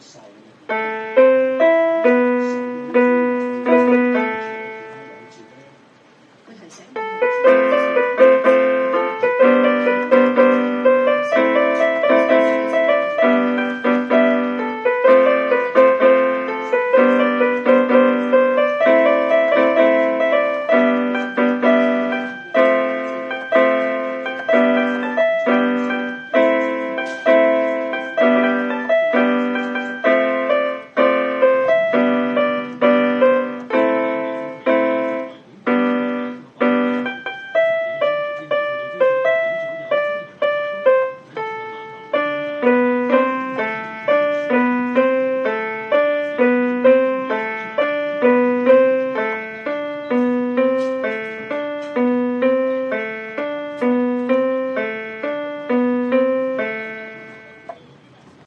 Silent.